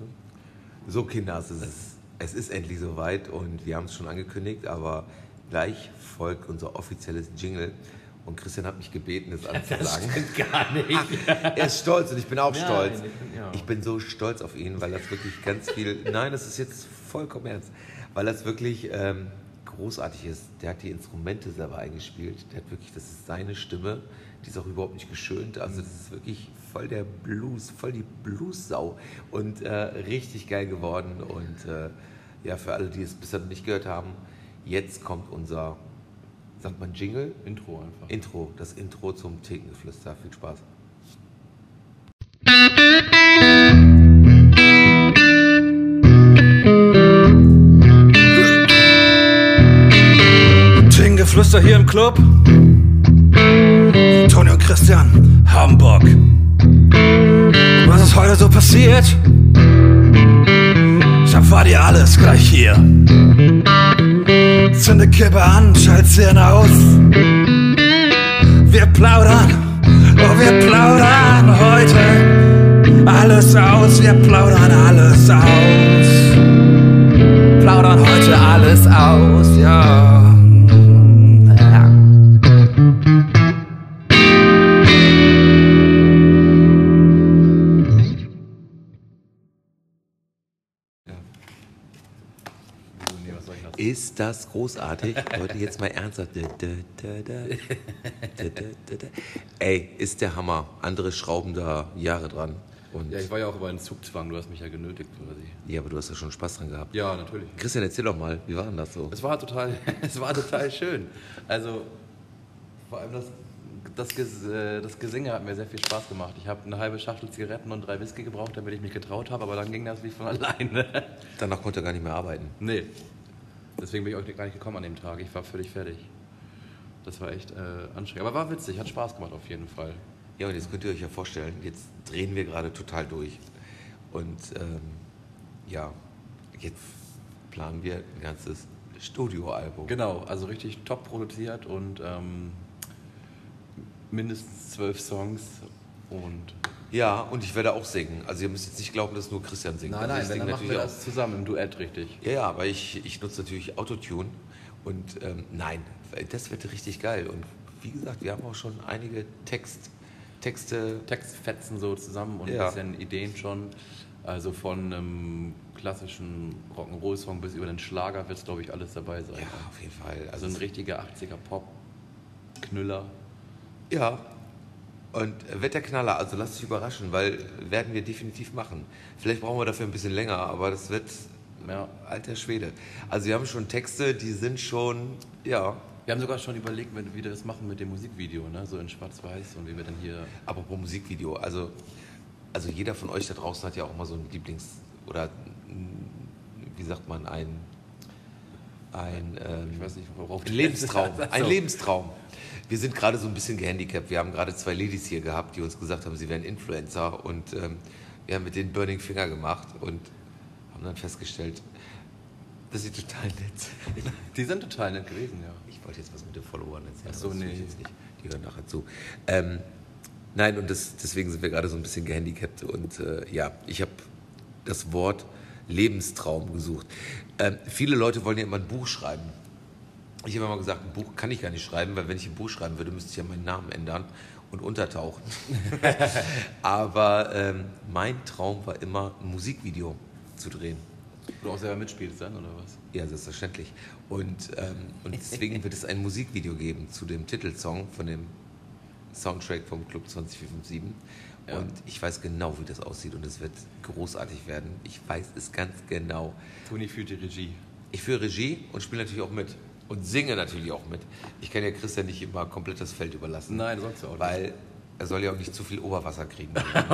du? So, Kinders, es ist, es ist endlich soweit und wir haben es schon angekündigt, aber gleich folgt unser offizielles Jingle. Und Christian hat mich gebeten, es anzusagen. Das gar nicht. er ist stolz und ich bin auch Nein, stolz. ich bin- ja. Ich bin so stolz auf ihn, weil das wirklich ganz viel. Nein, das ist jetzt vollkommen ernst. Weil das wirklich ähm, großartig ist. Der hat die Instrumente selber eingespielt. Der hat wirklich, das ist seine Stimme. Die ist auch überhaupt nicht geschönt. Also, das ist wirklich voll der Blues, voll die Blues-Sau. Und äh, richtig geil geworden. Und äh, ja, für alle, die es bisher noch nicht gehört haben, jetzt kommt unser, sagt man Jingle? Intro einfach. Intro, das Intro zum Thekengeflüster. Viel Spaß. Thingeflüster hier im Club. Toni und Christian, Hamburg. Heute so passiert? Ich erfahr dir alles gleich hier. Zünde Kippe an, schalt sie aus. Wir plaudern, oh wir plaudern heute alles aus. Wir plaudern alles aus. Plaudern heute alles aus, ja. Ist das großartig? Leute, jetzt mal ernsthaft. Ey, ist der Hammer. Andere schrauben da Jahre dran. Und Ja, ich war ja auch über einen Zugzwang, du hast mich ja genötigt quasi. ja, aber du hast ja schon Spaß dran gehabt. Ja, natürlich. Christian, erzähl doch mal, wie war denn das so? Es war total, es war total schön. Also vor allem das, das, Ges- äh, das Gesinge hat mir sehr viel Spaß gemacht. Ich habe eine halbe Schachtel Zigaretten und drei Whisky gebraucht, damit ich mich getraut habe, aber dann ging das wie von alleine. Danach konnte er gar nicht mehr arbeiten. Nee. Deswegen bin ich auch gar nicht gekommen an dem Tag. Ich war völlig fertig. Das war echt äh, anstrengend. Aber war witzig, hat Spaß gemacht auf jeden Fall. Ja, und jetzt könnt ihr euch ja vorstellen, jetzt drehen wir gerade total durch. Und ähm, ja, jetzt planen wir ein ganzes Studioalbum. Genau, also richtig top produziert und ähm, mindestens zwölf Songs und Ja, und ich werde auch singen. Also ihr müsst jetzt nicht glauben, dass nur Christian singt. also ich singe natürlich auch. zusammen im Duett richtig. Ja, ja, aber ich, ich nutze natürlich Autotune und ähm, nein, das wird richtig geil. Und wie gesagt, wir haben auch schon einige Text, Texte. Textfetzen so zusammen und Ja. ein bisschen Ideen schon. Also von einem klassischen Rock'n'Roll-Song bis über den Schlager wird glaube ich alles dabei sein. Ja, auf jeden Fall. Also Also ein richtiger 80er Pop-Knüller. ja. Und wird der Knaller, also lasst euch überraschen, weil werden wir definitiv machen. Vielleicht brauchen wir dafür ein bisschen länger, aber das wird, Ja. alter Schwede. Also wir haben schon Texte, die sind schon, ja, Wir haben sogar schon überlegt, wie wir das machen mit dem Musikvideo, ne? so in Schwarz-Weiß und wie wir dann hier. Apropos Musikvideo, also, also jeder von euch da draußen hat ja auch mal so ein Lieblings- oder wie sagt man, ein, ein, ähm, Ich weiß nicht, worauf ein Lebenstraum. Ein. Lebenstraum. Wir sind gerade so ein bisschen gehandicapt. Wir haben gerade zwei Ladies hier gehabt, die uns gesagt haben, sie wären Influencer und ähm, wir haben mit denen Burning Finger gemacht und haben dann festgestellt, dass sie total nett sind. Die sind total nett gewesen, ja. Ich wollte jetzt was mit den Followern erzählen. Ach so, nee. Jetzt nicht. Die hören nachher zu. Ähm, nein, und das, deswegen sind wir gerade so ein bisschen gehandicapt. Und äh, ja, ich habe das Wort Lebenstraum gesucht. Ähm, viele Leute wollen ja immer ein Buch schreiben. Ich habe immer gesagt, ein Buch kann ich gar nicht schreiben, weil wenn ich ein Buch schreiben würde, müsste ich ja meinen Namen ändern und untertauchen. Aber ähm, mein Traum war immer, ein Musikvideo zu drehen. Du auch selber mitspielst dann, oder was? Ja, selbstverständlich. Und, ähm, und deswegen wird es ein Musikvideo geben zu dem Titelsong von dem Soundtrack vom Club 20457. Ja. Und ich weiß genau, wie das aussieht und es wird großartig werden. Ich weiß es ganz genau. Toni führt die Regie. Ich führe Regie und spiele natürlich auch mit. Und singe natürlich auch mit. Ich kann ja Christian nicht immer komplett das Feld überlassen. Nein, sollst du auch nicht. Weil er soll ja auch nicht zu viel Oberwasser kriegen.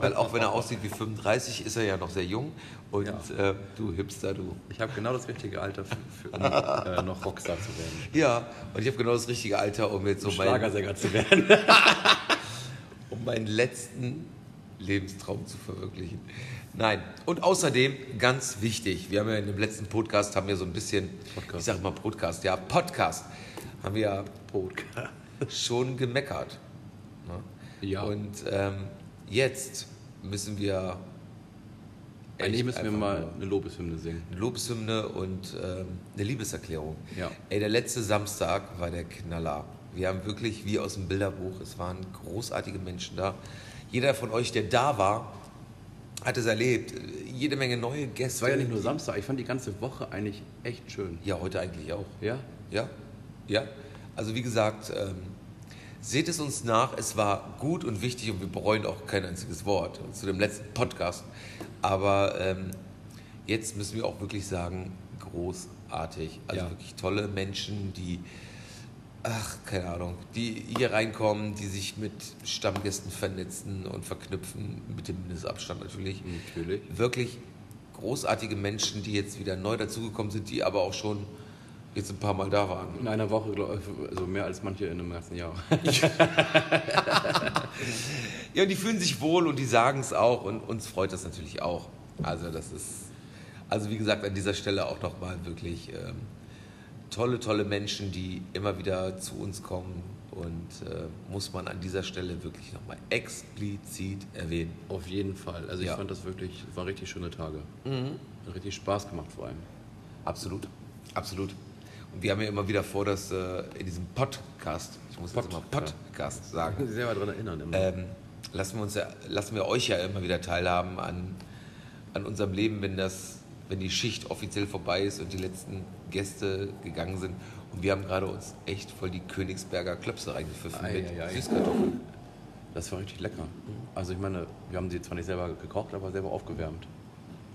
weil auch wenn er aussieht wie 35, ist er ja noch sehr jung. Und Ja. äh, du Hipster, du. Ich habe genau das richtige Alter, für, für, um äh, noch Rockstar zu werden. Ja, und ich habe genau das richtige Alter, um jetzt so meinen, Schlagersänger zu werden. um meinen letzten Lebenstraum zu verwirklichen. Nein, und außerdem ganz wichtig, wir haben ja in dem letzten Podcast haben wir so ein bisschen, Podcast. ich sage mal Podcast, ja Podcast, haben wir ja schon gemeckert. Ne? Ja. Und ähm, jetzt müssen wir Eigentlich müssen wir mal eine Lobeshymne singen. eine Lobeshymne und ähm, eine Liebeserklärung. Ja. Ey, der letzte Samstag war der Knaller. Wir haben wirklich wie aus dem Bilderbuch, es waren großartige Menschen da. Jeder von euch, der da war, hat es erlebt. Jede Menge neue Gäste. Es war ja nicht nur Samstag, ich fand die ganze Woche eigentlich echt schön. Ja, heute eigentlich auch. Ja? Ja, ja. Also wie gesagt, ähm, seht es uns nach. Es war gut und wichtig und wir bereuen auch kein einziges Wort zu dem letzten Podcast. Aber ähm, jetzt müssen wir auch wirklich sagen, großartig. Also Ja. wirklich tolle Menschen, die, ach, keine Ahnung, die hier reinkommen, die sich mit Stammgästen vernetzen und verknüpfen, mit dem Mindestabstand natürlich Natürlich. wirklich großartige Menschen, die jetzt wieder neu dazugekommen sind, die aber auch schon jetzt ein paar Mal da waren. In einer Woche, glaub ich, also mehr als manche in einem ganzen Jahr. Ja, und die fühlen sich wohl und die sagen es auch und uns freut das natürlich auch. Also das ist, also wie gesagt, an dieser Stelle auch nochmal wirklich ähm, tolle, tolle Menschen, die immer wieder zu uns kommen und äh, muss man an dieser Stelle wirklich nochmal explizit erwähnen. Auf jeden Fall. Also ich Ja. fand das wirklich, es waren richtig schöne Tage. Hat richtig Spaß gemacht vor allem. Absolut, absolut. Und wir haben ja immer wieder vor, dass äh, in diesem Podcast, ich muss jetzt immer Podcast. Podcast sagen, Ich selber daran erinnern immer. ähm, lassen, wir uns ja, lassen wir euch ja immer wieder teilhaben an, an unserem Leben, wenn, das, wenn die Schicht offiziell vorbei ist und die letzten Gäste gegangen sind. Und wir haben gerade uns echt voll die Königsberger Klöpse reingepfiffen Ei, mit ei, ei. Süßkartoffeln. Das war richtig lecker. Also ich meine, wir haben sie zwar nicht selber gekocht, aber selber aufgewärmt.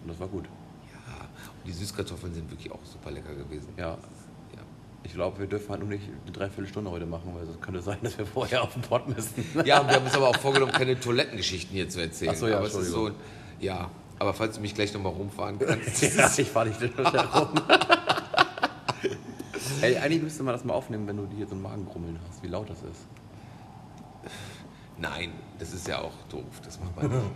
Und das war gut. Ja, und die Süßkartoffeln sind wirklich auch super lecker gewesen. Ja, ja. ich glaube, wir dürfen halt nur nicht eine Dreiviertelstunde heute machen, weil es könnte sein, dass wir vorher auf den Pott müssen. Ja, und wir haben uns aber auch vorgenommen, keine Toilettengeschichten hier zu erzählen. Ach so, ja, aber es ist so, ja, aber falls du mich gleich nochmal rumfahren kannst. ja, ich fahre nicht herum. Ey, eigentlich müsste man das mal aufnehmen, wenn du hier so ein Magengrummeln hast, wie laut das ist. Nein, das ist ja auch doof. Das macht man nicht.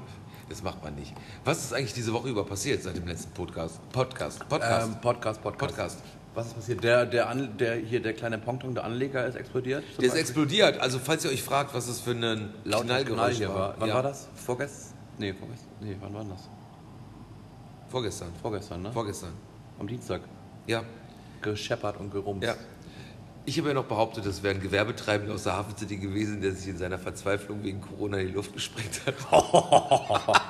Das macht man nicht. Was ist eigentlich diese Woche über passiert seit dem letzten Podcast? Podcast. Podcast. Ähm, Podcast, Podcast. Podcast. Was ist passiert? Der, der, An, der hier der kleine Pongtong, der Anleger ist explodiert. Der ist Beispiel? explodiert. Also falls ihr euch fragt, was das für ein Laut Knall Knallgeräusch hier war. Wann ja, war das? Vorgestern? Nee, vorgestern. Nee, wann war das? Vorgestern. Vorgestern, ne? Vorgestern. Am Dienstag. Ja. Gescheppert und gerumst. Ja. Ich habe ja noch behauptet, das wäre ein Gewerbetreibender aus der Hafen City gewesen, der sich in seiner Verzweiflung wegen Corona in die Luft gesprengt hat.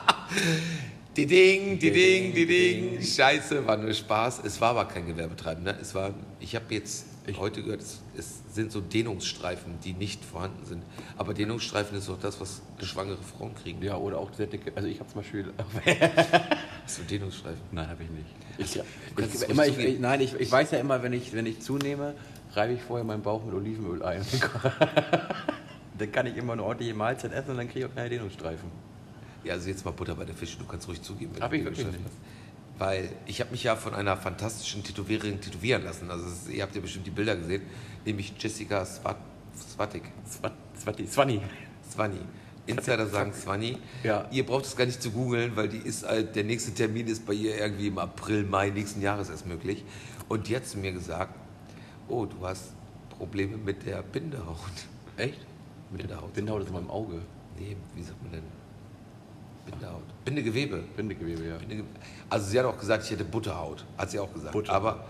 die Ding, die Ding, die Ding. Scheiße, war nur Spaß. Es war aber kein Gewerbetreibender. Es war, ich habe jetzt heute gehört, es, es sind so Dehnungsstreifen, die nicht vorhanden sind. Aber Dehnungsstreifen ist doch das, was schwangere Frauen kriegen. Ja, oder auch sehr dicke. Also ich habe zum Beispiel. Hast du Dehnungsstreifen? Nein, habe ich nicht. Ich, kannst es ich, immer, ich, ich, nein, ich, ich weiß ja immer, wenn ich, wenn ich zunehme, reibe ich vorher meinen Bauch mit Olivenöl ein. dann kann ich immer eine ordentliche Mahlzeit essen und dann kriege ich auch keine Dehnungsstreifen. Ja, also jetzt mal Butter bei der Fische. Du kannst ruhig zugeben. wenn Hab du ich wirklich nicht. hast. Weil ich habe mich ja von einer fantastischen Tätowiererin tätowieren lassen. Also ist, ihr habt ja bestimmt die Bilder gesehen. Nämlich Jessica Swat, Swatik. Swat- Swati- Swanny. Swani. Insider sagen Swani. Ja. Ihr braucht es gar nicht zu googeln, weil die ist halt, der nächste Termin ist bei ihr irgendwie im April, Mai nächsten Jahres erst möglich. Und die hat zu mir gesagt, oh, du hast Probleme mit der Bindehaut. Echt? Bindehaut. Bindehaut ist in meinem Auge. Nee, wie sagt man denn? Bindehaut. Bindegewebe. Bindegewebe, ja. Bindege- Also sie hat auch gesagt, ich hätte Butterhaut. Hat sie auch gesagt. Butter. Aber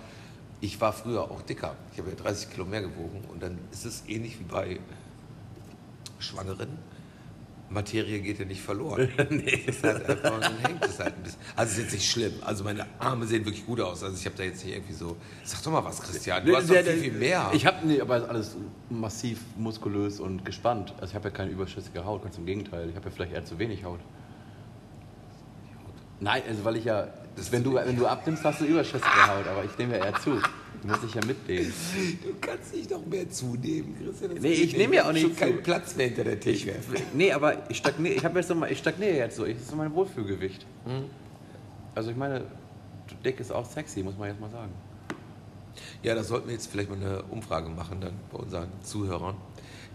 ich war früher auch dicker. Ich habe ja 30 Kilo mehr gewogen. Und dann ist es ähnlich wie bei Schwangeren. Materie geht ja nicht verloren. nee. Das ist halt einfach, dann hängt es halt ein bisschen. Also es ist jetzt nicht schlimm. Also meine Arme sehen wirklich gut aus. Also ich habe da jetzt nicht irgendwie so. Sag doch mal was, Christian. Du hast doch Der- viel, viel mehr. Ich habe nee, aber alles massiv muskulös und gespannt. Also ich habe ja keine überschüssige Haut, ganz im Gegenteil. Ich habe ja vielleicht eher zu wenig Haut. Nein, also weil ich ja, wenn du, wenn du abnimmst, hast du überschüssige Haut, aber ich nehme ja eher zu. Du musst dich ja mitnehmen. Du kannst nicht noch mehr zunehmen, Christian. Das Nee, ich nehme ja auch nicht schon keinen zu. Platz mehr hinter der Theke. Nee, aber ich stagniere, ich habe jetzt so mal, ich stagniere jetzt so. Das ist so mein Wohlfühlgewicht. Also ich meine, dick ist auch sexy, muss man jetzt mal sagen. Ja, da sollten wir jetzt vielleicht mal eine Umfrage machen dann bei unseren Zuhörern.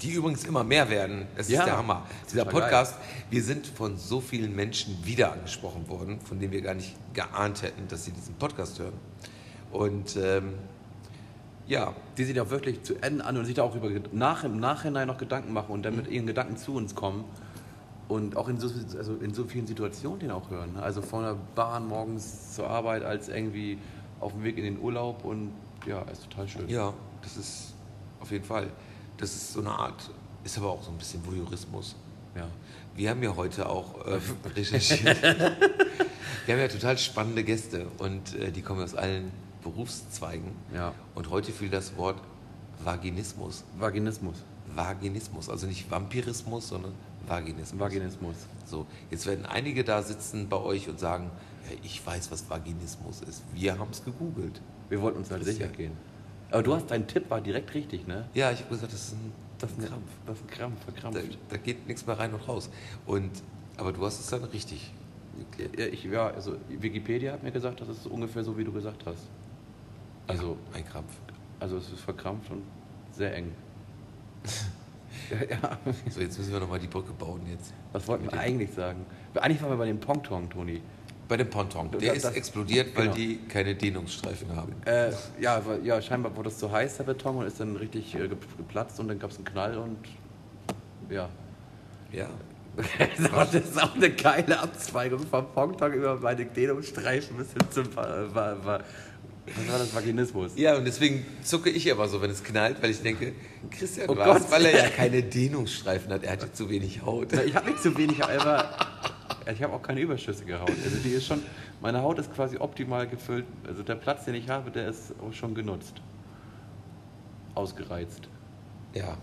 Die übrigens immer mehr werden. Das Ja, ist der Hammer. Dieser Podcast, wir sind von so vielen Menschen wieder angesprochen worden, von denen wir gar nicht geahnt hätten, dass sie diesen Podcast hören. Und ähm, ja, Die sich auch wirklich zu Ende an und sich da auch über nach, im Nachhinein noch Gedanken machen und dann mit ihren Gedanken zu uns kommen. Und auch in so, also in so vielen Situationen den auch hören. ne? Also von der Bahn morgens zur Arbeit als irgendwie auf dem Weg in den Urlaub und ja, ist total schön. Ja, das ist auf jeden Fall. Das ist so eine Art, ist aber auch so ein bisschen Voyeurismus. Ja. Wir haben ja heute auch äh, recherchiert. Wir haben ja total spannende Gäste und äh, die kommen aus allen Berufszweigen. Ja. Und heute fiel das Wort Vaginismus. Vaginismus. Vaginismus, also nicht Vampirismus, sondern Vaginismus. Vaginismus. So, jetzt werden einige da sitzen bei euch und sagen, ja, ich weiß, was Vaginismus ist. Wir haben es gegoogelt. Wir wollten uns halt sicher gehen. Aber du hast, dein Tipp war direkt richtig, ne? Ja, ich habe gesagt, das ist ein, Das ist ein Krampf. Das ist ein Krampf, Da, verkrampft. da geht nichts mehr rein und raus. Und, aber du hast es dann richtig. Ja, ich, ja, also Wikipedia hat mir gesagt, das ist ungefähr so, wie du gesagt hast. Also, Ja, ein Krampf. also es ist verkrampft und sehr eng. ja, ja. So, jetzt müssen wir nochmal die Brücke bauen jetzt. Was wollten wir eigentlich sagen? Eigentlich waren wir bei dem Pongtong, Toni. Bei dem Ponton. Der das- ist explodiert, weil genau. die keine Dehnungsstreifen haben. Äh, ja, ja, scheinbar wurde es zu heiß, der Beton, und ist dann richtig äh, ge- geplatzt und dann gab es einen Knall und ja. Ja. das ist auch eine geile Abzweigung vom Pongtong über meine Dehnungsstreifen bis hin zum war, war, war, was war das Vaginismus? Ja, und deswegen zucke ich aber so, wenn es knallt, weil ich denke, Christian Oh war weil er ja keine Dehnungsstreifen hat. Er hatte zu wenig Haut. Na, Ich habe nicht zu wenig, aber ich habe auch keine überschüssige Haut. Also die ist schon, meine Haut ist quasi optimal gefüllt. Also der Platz, den ich habe, der ist auch schon genutzt. Ausgereizt. Ja,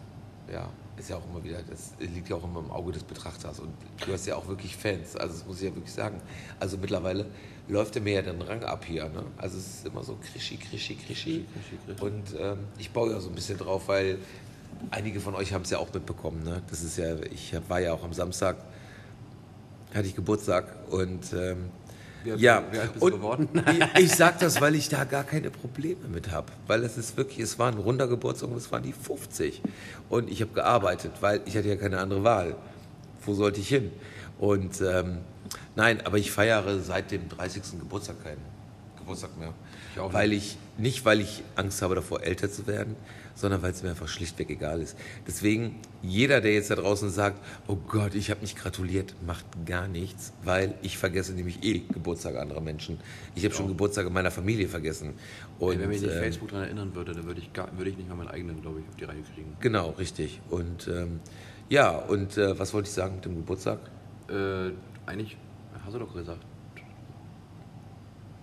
ja. Ist ja auch immer wieder, das liegt ja auch immer im Auge des Betrachters. Und du hast ja auch wirklich Fans. Also, das muss ich ja wirklich sagen. Also, mittlerweile läuft er mir ja den Rang ab hier. Ne? Also, es ist immer so krischi, krischi, krischi. Krischi, krischi. Und ähm, ich baue ja so ein bisschen drauf, weil einige von euch haben es ja auch mitbekommen. Ne? Das ist ja, ich war ja auch am Samstag, hatte ich Geburtstag und ähm, Wie ja, wie alt bist du und geworden? ich, ich sag das, weil ich da gar keine Probleme mit habe. Weil es ist wirklich, es war ein runder Geburtstag und es waren die 50. Und ich habe gearbeitet, weil ich hatte ja keine andere Wahl. Wo sollte ich hin? Und ähm, nein, aber ich feiere seit dem 30. Geburtstag keinen Geburtstag mehr. Ich auch nicht. weil ich, nicht weil ich Angst habe davor, älter zu werden, sondern weil es mir einfach schlichtweg egal ist. Deswegen, jeder, der jetzt da draußen sagt, oh Gott, ich habe nicht gratuliert, macht gar nichts, weil ich vergesse nämlich eh Geburtstage anderer Menschen. Ich habe schon Geburtstage meiner Familie vergessen. Und, Ey, wenn mich nicht ähm, Facebook daran erinnern würde, dann würde ich, gar, würde ich nicht mal meinen eigenen, glaube ich, auf die Reihe kriegen. Genau, richtig. Und ähm, ja, und äh, was wollte ich sagen mit dem Geburtstag? Äh, eigentlich, hast du doch gesagt.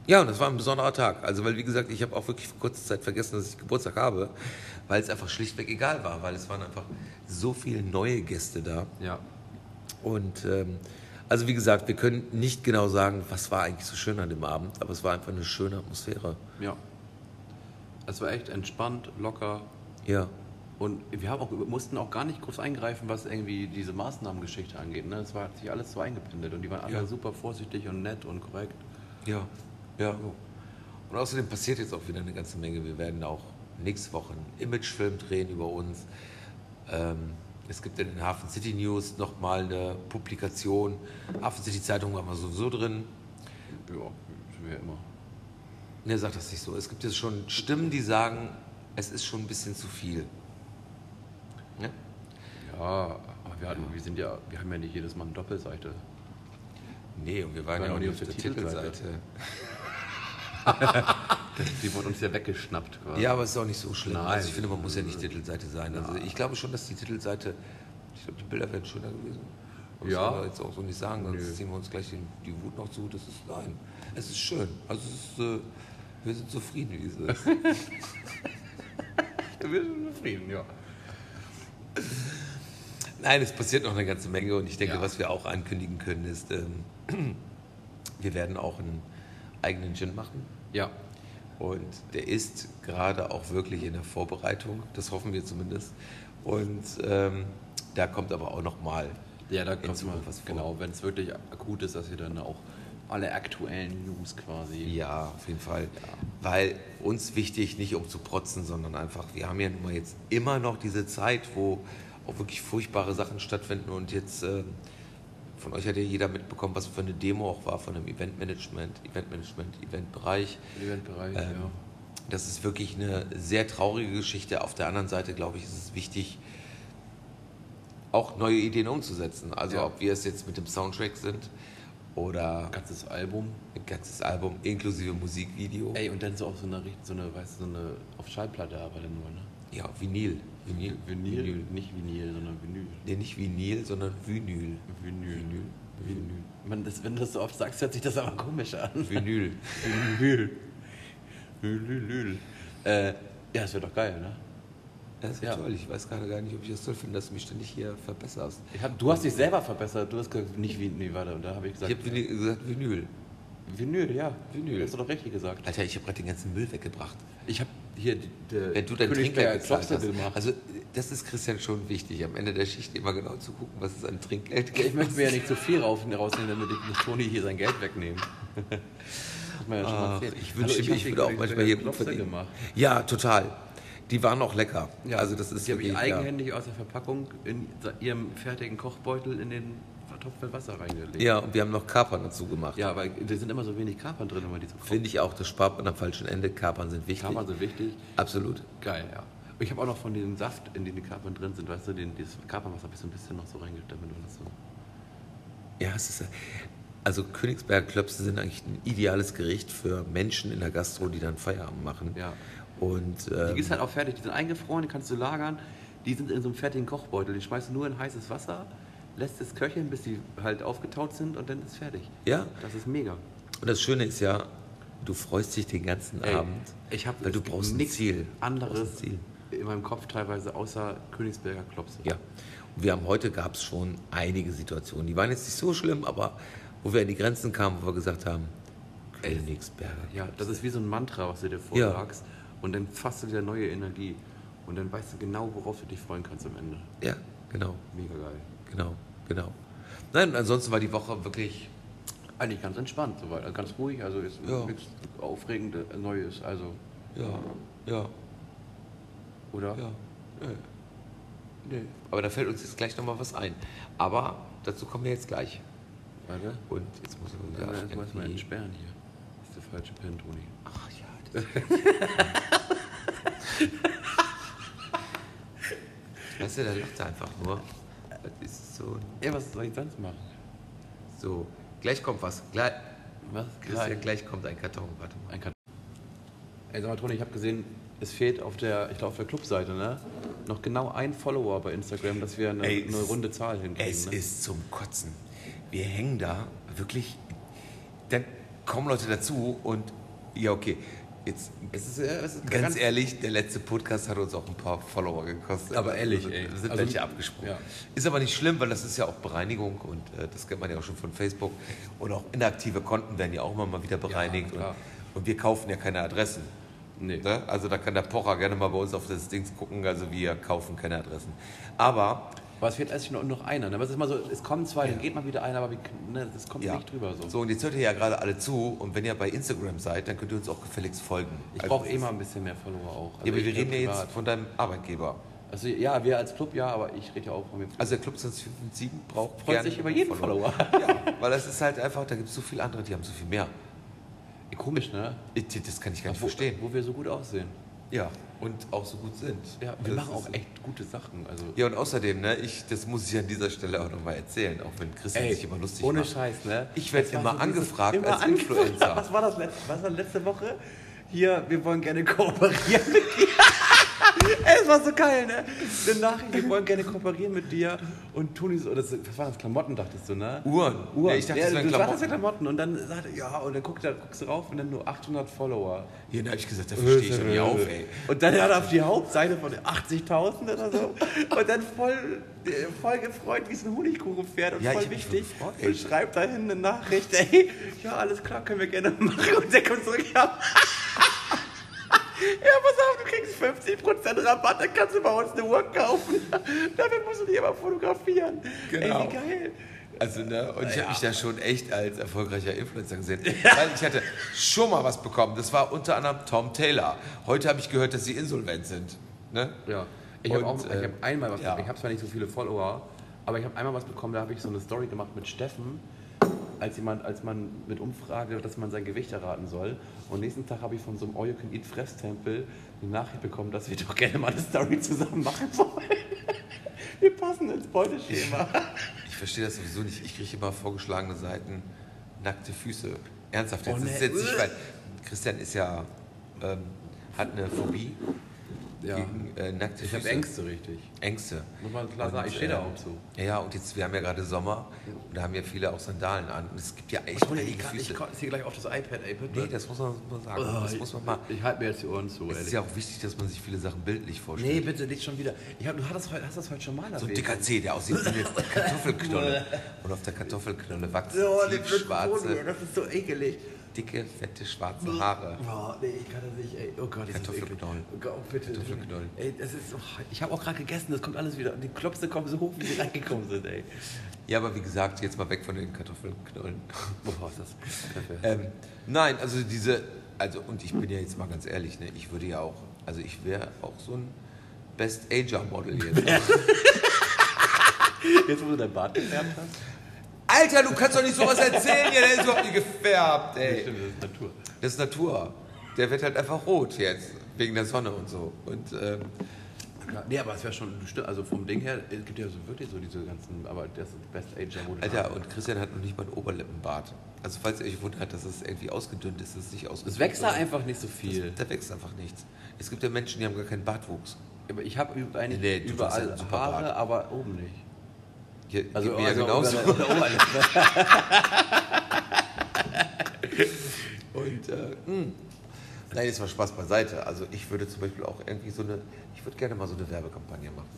Ja, und das war ein besonderer Tag. Also, weil, wie gesagt, ich habe auch wirklich vor kurzer Zeit vergessen, dass ich Geburtstag habe, weil es einfach schlichtweg egal war, weil es waren einfach so viele neue Gäste da. Ja. Und ähm, also, wie gesagt, wir können nicht genau sagen, was war eigentlich so schön an dem Abend, aber es war einfach eine schöne Atmosphäre. Ja. Es war echt entspannt, locker. Ja. Und wir haben auch, mussten auch gar nicht groß eingreifen, was irgendwie diese Maßnahmengeschichte angeht. Ne? Es war, hat sich alles so eingependelt und die waren alle Ja. super vorsichtig und nett und korrekt. Ja. Ja. Und außerdem passiert jetzt auch wieder eine ganze Menge. Wir werden auch nächste Woche einen Imagefilm drehen über uns. Ähm, es gibt in den Hafen City News nochmal eine Publikation. Hafen City Zeitung waren wir sowieso drin. Ja, wir ja immer. Ne, sagt das nicht so. Es gibt jetzt schon Stimmen, die sagen, es ist schon ein bisschen zu viel. Ne? Ja, aber wir, hatten, wir sind ja, wir haben ja nicht jedes Mal eine Doppelseite. Nee, und wir waren Waren ja auch wir nicht auf der Titelseite. Die wurde uns ja weggeschnappt quasi. Ja, aber es ist auch nicht so schlimm. Nein. Also ich finde, man muss ja nicht Titelseite sein. Also ich glaube schon, dass die Titelseite, ich glaube, die Bilder wären schöner gewesen. Aber Ja. Das können wir jetzt auch so nicht sagen, sonst Nö. ziehen wir uns gleich die Wut noch zu. Das ist, nein, es ist schön. Also ist, äh, wir sind zufrieden, wie es ist. wir sind zufrieden, ja. Nein, es passiert noch eine ganze Menge und ich denke, Ja. was wir auch ankündigen können, ist, ähm, wir werden auch einen eigenen Gin machen. Ja, Und der ist gerade auch wirklich in der Vorbereitung, das hoffen wir zumindest. Und ähm, da kommt aber auch noch mal ja da kommt mal was vor. Genau, wenn es wirklich akut ist, dass wir dann auch alle aktuellen News quasi. Ja, auf jeden Fall. Weil uns wichtig, nicht um zu protzen, sondern einfach, wir haben ja nun mal jetzt immer noch diese Zeit, wo auch wirklich furchtbare Sachen stattfinden und jetzt ähm, von euch hat ja jeder mitbekommen, was für eine Demo auch war von dem Eventmanagement, Eventmanagement, Eventbereich. Eventbereich, Ähm, ja. Das ist wirklich eine sehr traurige Geschichte. Auf der anderen Seite, glaube ich, ist es wichtig, auch neue Ideen umzusetzen. Also Ja. ob wir es jetzt mit dem Soundtrack sind oder Ganzes Album. ein ganzes Album inklusive Musikvideo. Ey, und dann so auf so eine, so eine, weißt du, so eine, auf Schallplatte aber dann nur, ne? Ja, Vinyl. Vinyl. Vinyl? Nicht Vinyl, sondern Vinyl. Nee, nicht Vinyl, sondern Vinyl. Vinyl. Vinyl. Vinyl. Man, das, wenn du das so oft sagst, hört sich das aber komisch an. Vinyl. Vinyl. Vinyl. Äh, ja, das wird doch geil, ne? Das ist Ja. toll. Ich weiß gerade gar nicht, ob ich das toll finde, dass du mich ständig hier verbesserst. Ich hab, du hast dich selber verbessert. Du hast gesagt, nicht Vinyl. Nee, warte, und da habe ich Ich gesagt. habe gesagt Vinyl. Vinyl, ja. Vinyl. Hast du doch richtig gesagt. Alter, ich habe gerade den ganzen Müll weggebracht. Ich habe hier die Wenn du dein Trinkgeld bezahlt hast. Also das ist Christian schon wichtig, am Ende der Schicht immer genau zu gucken, was es an Trinkgeld gibt. ich möchte mir ja nicht zu viel rauf, rausnehmen, damit ich nicht Toni hier sein Geld wegnehmen. Ja Ach, ich wünschte Also mir, ich würde auch manchmal hier gut verdienen. gemacht. Ja, total. Die waren auch lecker. Ja, also das ist die habe ich eigenhändig aus der Verpackung in ihrem fertigen Kochbeutel in den Topf mit Wasser reingelegt. Ja, und wir haben noch Kapern dazu gemacht. Ja, aber da sind immer so wenig Kapern drin, wenn man die so kocht. Finde ich auch, das spart man am falschen Ende. Kapern sind wichtig. Kapern sind wichtig. Absolut. Geil, ja. Ich habe auch noch von dem Saft, in dem die Kapern drin sind, weißt du, den, dieses Kapernwasser ich so ein bisschen noch so das so. Ja, es ist. Also Königsberger Klöpse sind eigentlich ein ideales Gericht für Menschen in der Gastro, die dann Feierabend machen. Ja. Und Die ähm, ist halt auch fertig, die sind eingefroren, die kannst du lagern. Die sind in so einem fertigen Kochbeutel, die schmeißt du nur in heißes Wasser, lässt es köcheln, bis die halt aufgetaut sind und dann ist fertig. ja, Das ist mega. und das Schöne ist ja, du freust dich den ganzen Ey, Abend, ich habe weil du brauchst ein nichts Ziel. Anderes Ziel. in meinem Kopf teilweise außer Königsberger Klopse. Ja. Und wir haben heute gab es schon einige Situationen. Die waren jetzt nicht so schlimm, aber wo wir an die Grenzen kamen, wo wir gesagt haben, Königsberger. Ja, das ist wie so ein Mantra, was du dir vorlagst. Und dann fasst du wieder neue Energie. Und dann weißt du genau, worauf du dich freuen kannst am Ende. Ja, genau, Mega geil. genau, genau. Nein, ansonsten war die Woche wirklich Eigentlich ganz entspannt soweit, also ganz ruhig, also ist Ja. nichts Aufregendes, Neues, also, Ja, ja, oder? ja. Nö. Nö. Aber da fällt uns jetzt gleich nochmal was ein. Aber dazu kommen wir jetzt gleich. Warte. Und jetzt muss ich Ja, jetzt muss man irgendwie- entsperren hier. Das ist der falsche Pin, Toni. Ach ja, das Weißt du, der lacht einfach nur. Ist so. Ja, was soll ich sonst machen? So, gleich kommt was. Gleich, Was? Christian, gleich kommt ein Karton. Warte mal. Ein Karton. Ey, sag mal, Toni, ich habe gesehen, es fehlt auf der, ich glaube, auf der Clubseite, ne? Noch genau ein Follower bei Instagram, dass wir eine, Ey, eine runde Zahl hinkriegen. Es ne? ist zum Kotzen. Wir hängen da wirklich. Dann kommen Leute dazu und. Ja, okay. Jetzt. Es ist, ja, es ist Ganz ehrlich, der letzte Podcast hat uns auch ein paar Follower gekostet. Aber ehrlich, Also, ey. Sind Also, welche abgesprungen. ja. Ist aber nicht schlimm, weil das ist ja auch Bereinigung und äh, das kennt man ja auch schon von Facebook. Und auch inaktive Konten werden ja auch immer mal wieder bereinigt. klar. und, und wir kaufen ja keine Adressen. Nee. Ne? Also da kann der Pocher gerne mal bei uns auf das Ding gucken. Also wir kaufen keine Adressen. Aber Aber es fehlt eigentlich noch, noch einer. Ne? Aber es ist mal so, es kommen zwei, dann geht mal wieder einer, aber wir, ne, das kommt ja. nicht drüber. So. So, und jetzt hört ihr ja gerade alle zu. Und wenn ihr bei Instagram seid, dann könnt ihr uns auch gefälligst folgen. Ich Also brauche eh mal ein bisschen mehr Follower auch. Also Ja, aber wir reden ja jetzt von deinem Arbeitgeber. Also ja, wir als Club ja, aber ich rede ja auch von mir. Also der Club 557 braucht Freut sich über jeden Follower. Ja, weil das ist halt einfach, da gibt es so viele andere, die haben so viel mehr. Komisch, ne? Ich- Das kann ich gar nicht wo, verstehen. Wo wir so gut aussehen. Ja, und auch so gut sind. Ja, wir Das machen auch echt gute Sachen. Also, Ja, und außerdem, ne, ich, das muss ich an dieser Stelle auch nochmal erzählen, auch wenn Christian Ey, sich immer lustig ohne macht. Scheiß, ne? Ich werd Das war immer dieses- angefragt als angefragt. Influencer. Was war das letzte, was war letzte Woche? Hier, wir wollen gerne kooperieren mit dir. Ey, es war so geil, ne? Eine Nachricht, wir wollen gerne kooperieren mit dir. Und Toni so, das, was waren das? Klamotten, dachtest du, ne? Uhren. Uhren. Ja, ich dachte, ja, das wären du Klamotten. ja Klamotten. Und dann sagte ja, und dann guckst du, guckst du rauf und dann nur 800 Follower. Hier, da habe ich gesagt, da verstehe ich doch nicht auf, ey. Und dann hat er auf die Hauptseite von 80.000 oder so. Und dann voll, äh, voll gefreut, wie es ein Honigkuchenpferd und Ja, ich voll hab wichtig. gefreut. Und schreibt dahin eine Nachricht, ey, ja, alles klar, können wir gerne machen. Und der kommt zurück, ja. Ja, pass auf, du kriegst 50% Rabatt, dann kannst du bei uns eine Uhr kaufen. Dafür musst du dich aber fotografieren. Genau. Ey, wie geil. Also, ne, und ich habe mich da schon echt als erfolgreicher Influencer gesehen. Weil ich hatte schon mal was bekommen. Das war unter anderem Tom Taylor. Heute habe ich gehört, dass sie insolvent sind. Ne? Ja. Ich habe ich äh, hab einmal was ja. bekommen. Ich habe zwar nicht so viele Follower, aber ich habe einmal was bekommen, da habe ich so eine Story gemacht mit Steffen, als jemand, als man mit Umfrage, dass man sein Gewicht erraten soll. Und nächsten Tag habe ich von so einem All You Can Eat Fresstempel eine Nachricht bekommen, dass wir doch gerne mal eine Story zusammen machen wollen. Wir passen ins Beuteschema. Ich verstehe das sowieso nicht. Ich kriege immer vorgeschlagene Seiten, nackte Füße. Ernsthaft, jetzt Oh, ist nee. jetzt nicht, weil Christian ist ja, ähm, hat eine Phobie Ja. gegen äh, nackte Ich habe Ängste, richtig. Ängste. Muss man klar Und, sagen, ich stehe da äh, auch zu. Ja, ja, und jetzt, wir haben ja gerade Sommer und da haben ja viele auch Sandalen an. Und es gibt ja echt Ich, kann, ich Füße. kann- ist hier gleich auf das iPad, ey, bitte. Nee, das muss man mal sagen. Oh, das muss man mal. Ich halte mir jetzt die Ohren zu, Es ist ehrlich. ja auch wichtig, dass man sich viele Sachen bildlich vorstellt. Nee, bitte nicht schon wieder. Ich hab, du hast das, heute- hast das heute schon mal So ein erwähnt. dicker Zeh, der aussieht wie eine Kartoffelknolle. Und auf der Kartoffelknolle wachsen Oh, schwarze, das ist so ekelig. Dicke, fette, schwarze Haare. Oh, nee, ich kann das nicht, ey. Oh Gott, Kartoffelknollen. Oh Gott, bitte. Kartoffelknollen. Ey, das ist, oh, ich habe auch gerade gegessen, das kommt alles wieder. Und die Klopse kommen so hoch, wie sie reingekommen sind, ey. Ja, aber wie gesagt, jetzt mal weg von den Kartoffelknollen. Boah, ist das. Ähm, nein, also diese, also und ich bin ja jetzt mal ganz ehrlich, ne, ich würde ja auch, also ich wäre auch so ein Best Ager Model jetzt. Jetzt, wo du dein Bart gefärbt hast? Alter, du kannst doch nicht sowas erzählen, hier, der ist überhaupt nicht gefärbt, ey. Stimmt, das ist Natur. Das ist Natur. Der wird halt einfach rot jetzt, wegen der Sonne und so. Und ähm, Ja, nee, aber es wäre schon, also vom Ding her, es gibt ja so wirklich so diese ganzen, aber das ist Best Age Model. Alter, und Christian hat noch nicht mal einen Oberlippenbart. Also falls ihr euch wundert, dass es irgendwie ausgedünnt ist, ist es nicht ausgedünnt. es wächst da einfach nicht so viel. Da wächst einfach nichts. Es gibt ja Menschen, die haben gar keinen Bartwuchs. Aber ich habe eigentlich Nee, hast überall Haare, Bart. aber oben nicht. Hier, Also, mir ja also genauso. Und, äh, mh. Nein, jetzt mal Spaß beiseite. Also ich würde zum Beispiel auch irgendwie so eine, ich würde gerne mal so eine Werbekampagne machen.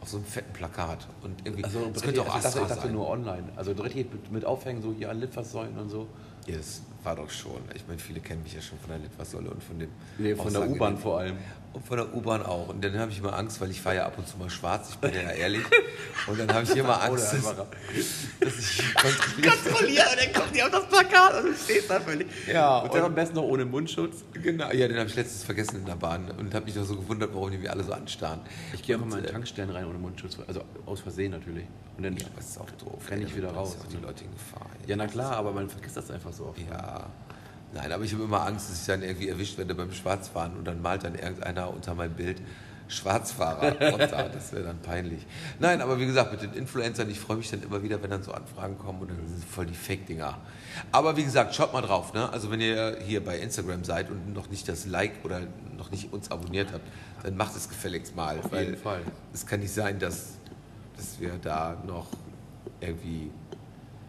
Auf so einem fetten Plakat. Und irgendwie, Also, das könnte auch also dachte, Astra ich dachte sein. nur online. Also richtig mit, mit Aufhängen, so hier an Litfaßsäulen und so. Ja, das war doch schon. Ich meine, viele kennen mich ja schon von der Litfaßsäule und von dem Nee, von der U-Bahn vor allem. Und von der U-Bahn auch. Und dann habe ich immer Angst, weil ich fahre ja ab und zu mal schwarz, ich bin ja ehrlich. Und dann habe ich immer Angst, dass, dass ich kontrolliert Kontrolliere, und dann kommt die auf das Plakat und du stehst da völlig. Ja, und dann und- am besten noch ohne Mundschutz. Genau, ja, den habe ich letztens vergessen in der Bahn und habe mich noch so gewundert, warum die mir alle so anstarren. Ich gehe auch immer in äh, Tankstellen rein ohne Mundschutz. Also aus Versehen natürlich. Und dann, Ja, aber es ist auch doof. Renn ey, ich wieder raus, auch ne? die Leute in Gefahr. ja, na klar, aber man vergisst das einfach so oft. Ja. Nein, aber ich habe immer Angst, dass ich dann irgendwie erwischt werde beim Schwarzfahren und dann malt dann irgendeiner unter mein Bild Schwarzfahrer. Das wäre dann peinlich. Nein, aber wie gesagt, mit den Influencern, ich freue mich dann immer wieder, wenn dann so Anfragen kommen und dann sind voll die Fake-Dinger. Aber wie gesagt, schaut mal drauf. Ne? Also wenn ihr hier bei Instagram seid und noch nicht das Like oder noch nicht uns abonniert habt, dann macht es gefälligst mal. Auf weil jeden Fall. Es kann nicht sein, dass, dass wir da noch irgendwie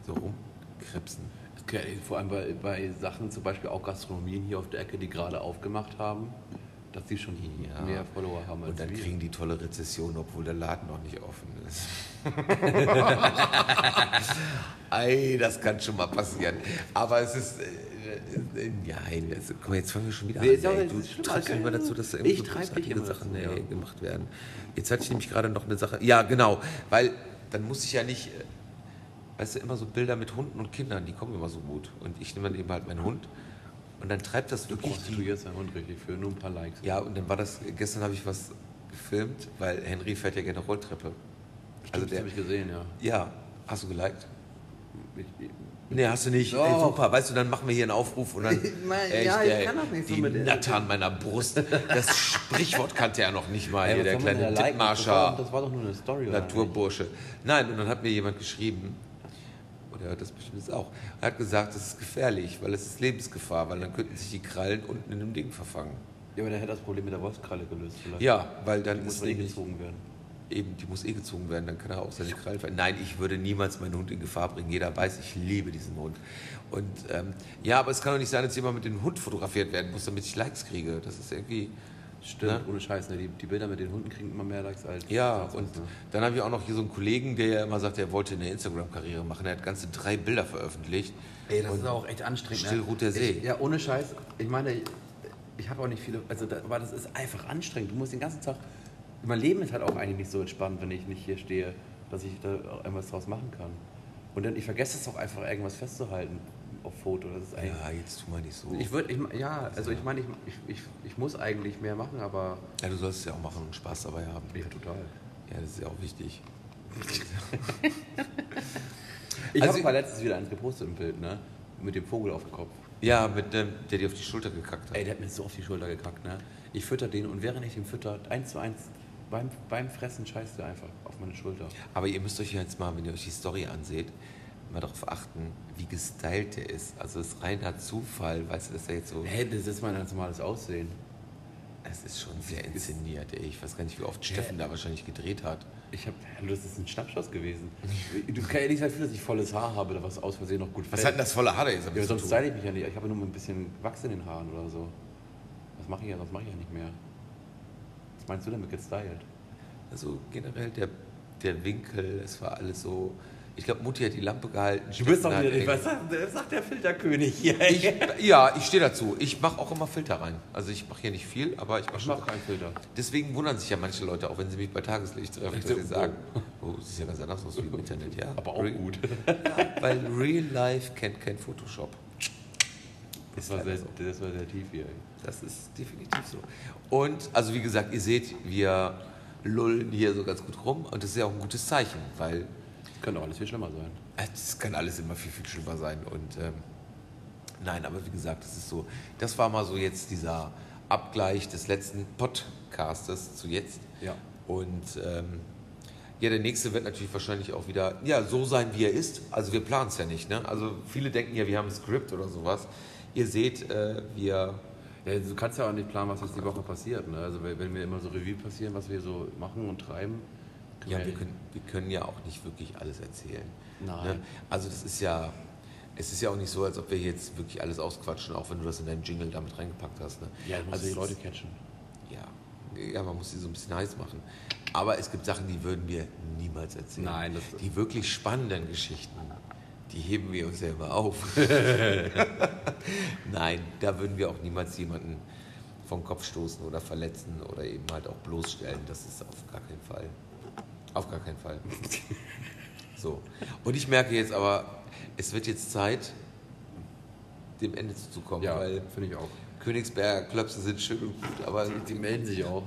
so rumkrebsen. Okay, vor allem bei, bei Sachen, zum Beispiel auch Gastronomien hier auf der Ecke, die gerade aufgemacht haben, dass die schon Ja. mehr Follower haben als Und dann wir. kriegen die tolle Rezession, obwohl der Laden noch nicht offen ist. Ei, das kann schon mal passieren. Aber es ist. Äh, äh, nein, es, guck mal, jetzt fangen wir schon wieder Nee, an. ey. Du treibst also, immer dazu, dass da irgendwie so großartige Sachen ey, ja. gemacht werden. Jetzt hatte ich nämlich gerade noch eine Sache. Ja, genau. Weil dann muss ich ja nicht. äh, Weißt du, immer so Bilder mit Hunden und Kindern, die kommen immer so gut. Und ich nehme dann eben halt meinen Hund. Und dann treibt das Du wirklich die prostituierst deinen Hund richtig für nur ein paar Likes. ja, und dann war das, gestern habe ich was gefilmt, weil Henry fährt ja gerne Rolltreppe. Stimmt, Also das der, habe ich gesehen, ja. ja, hast du geliked? Ich, ich, Nee, hast du nicht. Ey, super, weißt du, dann machen wir hier einen Aufruf und dann. Mein- echt, ja, ich ey, kann doch nicht so die mit der- Natter an meiner Brust. Das Sprichwort kannte er noch nicht mal, hier, was der kleine? Das Dithmarscher das war doch nur eine Story, oder? Naturbursche. Nein, und dann hat mir jemand geschrieben, er hört das bestimmt jetzt auch, er hat gesagt, das ist gefährlich, weil es ist Lebensgefahr, weil dann könnten sich die Krallen unten in dem Ding verfangen. Ja, aber der hätte das Problem mit der Wolfskralle gelöst. Vielleicht. Ja, weil dann Die muss ist mal eh gezogen werden. Eben, die muss eh gezogen werden, dann kann er auch seine Krallen ver- Nein, ich würde niemals meinen Hund in Gefahr bringen. Jeder weiß, ich liebe diesen Hund. Und ähm, ja, aber es kann doch nicht sein, dass jemand mit dem Hund fotografiert werden muss, damit ich Likes kriege. Das ist irgendwie. Stimmt, Ne? ohne Scheiß. Ne? Die, die Bilder mit den Hunden kriegen immer mehr Likes als. Ja, als und was, ne? dann habe ich auch noch hier so einen Kollegen, der ja immer sagt, er wollte eine Instagram-Karriere machen. Er hat ganze drei Bilder veröffentlicht. Ey, das und ist auch echt anstrengend. Still ne? ruht der See. Ich, ja, ohne Scheiß. Ich meine, ich, habe auch nicht viele. Also, da, aber das ist einfach anstrengend. Du musst den ganzen Tag. Mein Leben ist halt auch eigentlich nicht so entspannt, wenn ich nicht hier stehe, dass ich da auch irgendwas draus machen kann. Und dann, ich vergesse es auch einfach, irgendwas festzuhalten auf Foto. Ja, jetzt tu mal nicht so. Ich würde, ich, ja, also ich meine, ich, ich, ich, ich muss eigentlich mehr machen, aber. ja, du sollst es ja auch machen und Spaß dabei haben. Ja, total. Ja, das ist ja auch wichtig. Ich Also- habe mal letztens wieder eins gepostet im Bild, ne? Mit dem Vogel auf dem Kopf. Ja, mit dem, der dir auf die Schulter gekackt hat. Ey, der hat mir so auf die Schulter gekackt, ne? Ich fütter den und während ich den fütter, eins zu eins, beim, beim Fressen scheißt du einfach auf meine Schulter. Aber ihr müsst euch jetzt mal, wenn ihr euch die Story anseht, mal darauf achten, wie gestylt der ist. Also es ist reiner Zufall, weißt du, dass er jetzt so. Hä, das ist mein ganz normales Aussehen. Es ist schon sehr inszeniert, ey. Ich weiß gar nicht, wie oft Steffen da wahrscheinlich gedreht hat. Ich hab, das ist ein Schnappschuss gewesen. Du kannst ja nicht dafür, dass ich volles Haar habe, oder was aus Versehen noch gut Was hat denn das volle Haar da jetzt damit Ja, sonst style ich mich ja nicht. Ich habe nur ein bisschen Wachs in den Haaren oder so. Das mache ich ja, sonst mache ich ja nicht mehr. Was meinst du denn mit gestylt? Also generell der, der Winkel, es war alles so. Ich glaube, Mutti hat die Lampe gehalten. Du bist doch wieder, was irgendwie- sagt, sagt der Filterkönig hier? ich, Ja, ich stehe dazu. Ich mache auch immer Filter rein. Also ich mache hier nicht viel, aber ich mache mach keinen Filter. Deswegen wundern sich ja manche Leute, auch wenn sie mich bei Tageslicht treffen, dass so, sie sagen, oh, sieht ja ganz anders aus wie im Internet, ja. Aber auch Re- gut. Weil Real Life kennt kein Photoshop. Das war, sehr, das war sehr tief hier. Das ist definitiv so. Und, also wie gesagt, ihr seht, wir lullen hier so ganz gut rum und das ist ja auch ein gutes Zeichen, weil Könnte auch alles viel schlimmer sein. es kann alles immer viel, viel schlimmer sein. Und ähm, nein, aber wie gesagt, das ist so, das war mal so jetzt dieser Abgleich des letzten Podcastes zu jetzt. Ja. Und ähm, ja, der nächste wird natürlich wahrscheinlich auch wieder ja, so sein, wie er ist. Also wir planen es ja nicht. Ne? Also viele denken ja, wir haben ein Skript oder sowas. Ihr seht, äh, wir Ja, du kannst ja auch nicht planen, was jetzt die Woche passiert. Ne? Also wenn wenn wir immer so Revue passieren, was wir so machen und treiben. Ja, wir können, wir können ja auch nicht wirklich alles erzählen. Nein. Ne? Also das ist ja, es ist ja auch nicht so, als ob wir jetzt wirklich alles ausquatschen, auch wenn du das in deinen Jingle damit reingepackt hast. Ne? Ja, du musst also die Leute catchen. Ja, ja, man muss sie so ein bisschen heiß machen. Aber es gibt Sachen, die würden wir niemals erzählen. Nein, das- die wirklich spannenden Geschichten, die heben wir uns immer auf. Nein, da würden wir auch niemals jemanden vom Kopf stoßen oder verletzen oder eben halt auch bloßstellen. Das ist auf gar keinen Fall. Auf gar keinen Fall. So. Und ich merke jetzt aber, es wird jetzt Zeit, dem Ende zuzukommen, Ja, finde ich auch. Königsberger Klöpse sind schön und gut, aber Die melden sich auch.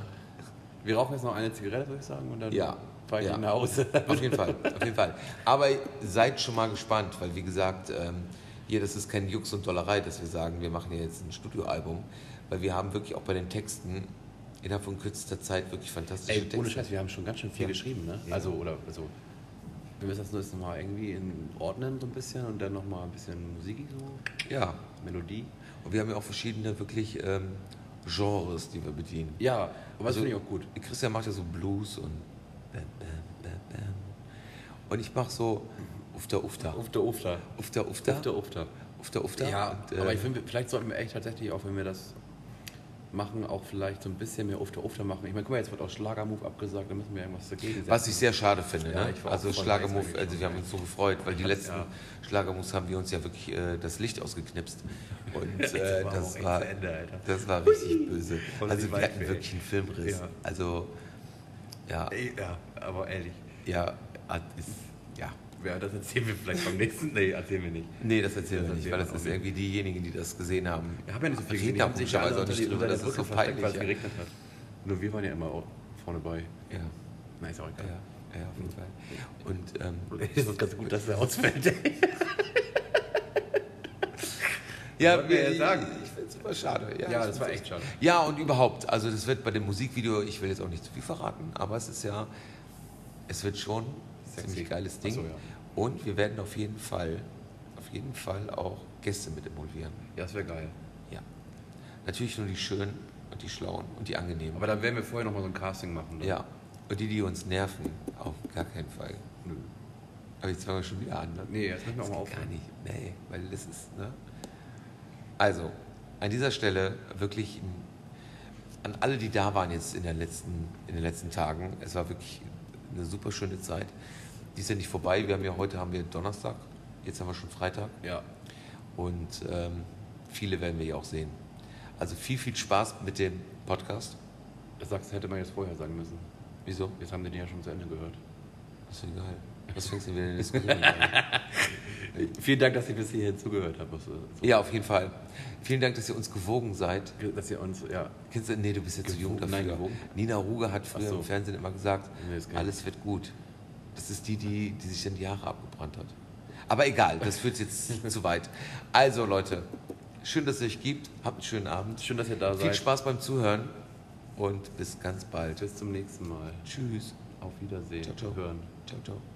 Wir rauchen jetzt noch eine Zigarette, würde ich sagen, und dann Ja. fahre ich Ja. nach Hause. Auf jeden Fall, auf jeden Fall. Aber seid schon mal gespannt, weil wie gesagt, ähm, hier, das ist kein Jux und Dollerei, dass wir sagen, wir machen hier jetzt ein Studioalbum, weil wir haben wirklich auch bei den Texten innerhalb von kürzester Zeit wirklich fantastische Ey, Texte. ohne Scheiß, wir haben schon ganz schön viel Ja. geschrieben, ne? Ja. Also, oder, also, wir müssen das nur jetzt nochmal irgendwie in ordnen, so ein bisschen, und dann nochmal ein bisschen Musik, so, Ja, Melodie. und wir haben ja auch verschiedene wirklich ähm, Genres, die wir bedienen. Ja, aber das Also, finde ich auch gut. Christian macht ja so Blues und bam, bam, bam, bam. Und ich mache so Ufter, Ufter. Ufter, Ufter. Ufter, Ufter. Ufter, Ufter. Ufter, Ufter. Ja, Und, äh, aber ich finde, vielleicht sollten wir echt tatsächlich auch, wenn wir das machen, auch vielleicht so ein bisschen mehr Ufter, Ufter machen. Ich meine, guck mal, jetzt wird auch Schlagermove abgesagt, da müssen wir irgendwas dagegen setzen. Was ich sehr schade finde. Ne? Also Schlagermove, also wir haben uns so gefreut, weil die letzten Ja. Schlagermoves haben wir uns ja wirklich äh, das Licht ausgeknipst. Und äh, das, war, Ende, das war richtig böse. Also wir hatten wirklich einen Filmriss. Ja. Also ja, ja, aber ehrlich. ja, ist, ja. Ja, das erzählen wir vielleicht beim nächsten. Nee, erzählen wir nicht. Nee, das erzählen Das wir nicht, weil das ist nicht. irgendwie diejenigen, die das gesehen haben. Wir haben ja nicht so viel Reden gesehen. Da sich auch unter, die, das ist so versteckt, weil es peinlich, geregnet hat. Nur wir waren ja immer vorne bei. Ja, Na, ist auch egal. ja, ja, auf jeden Fall. Und ähm, Es ist ganz gut, dass er ausfällt. ja, wir ja sagen. Ich finde es super schade. Ja, Ja, ich das war echt schade. Ja, und überhaupt, also das wird bei dem Musikvideo, ich will jetzt auch nicht zu viel verraten, aber es ist ja, es wird schon ein ziemlich geiles Ding. So, ja. Und wir werden auf jeden Fall, auf jeden Fall auch Gäste mit involvieren. Ja, das wäre geil. Ja. Natürlich nur die schönen und die schlauen und die angenehmen. Aber dann werden wir vorher nochmal so ein Casting machen. ne? ja. Und die, die uns nerven, auf gar keinen Fall. Nö. Aber jetzt fangen wir schon wieder an, ne? Nee, jetzt müssen wir auch Das mal geht gar aufhören. nicht. Nee, weil das ist, ne? Also, an dieser Stelle wirklich ein, an alle, die da waren jetzt in, der letzten, in den letzten Tagen. Es war wirklich eine super schöne Zeit. Die ist ja nicht vorbei. Wir haben ja heute haben wir Donnerstag, jetzt haben wir schon Freitag Ja. und ähm, viele werden wir ja auch sehen. Also viel, viel Spaß mit dem Podcast. Das sagst, hätte man jetzt vorher sagen müssen. Wieso? Jetzt haben die den ja schon zu Ende gehört. Das ist egal. Was fängst du wieder in der Diskussion an? Vielen Dank, dass ihr bis hierhin zugehört habt. so- Ja, auf jeden Fall. Vielen Dank, dass ihr uns gewogen seid. Dass ihr uns, ja. Kennst du, nee, du bist ja zu jung dafür. Nein, gewogen. Nina Ruge hat früher so. im Fernsehen immer gesagt, Nee, alles wird gut. Das ist die, die, die sich dann die Haare abgebrannt hat. Aber egal, das führt jetzt zu weit. Also Leute, schön, dass es euch gibt. Habt einen schönen Abend. Schön, dass ihr da Viel seid. Spaß beim Zuhören. und bis ganz bald. Bis zum nächsten Mal. Tschüss. Auf Wiedersehen. Ciao, ciao. Hören. Ciao, ciao.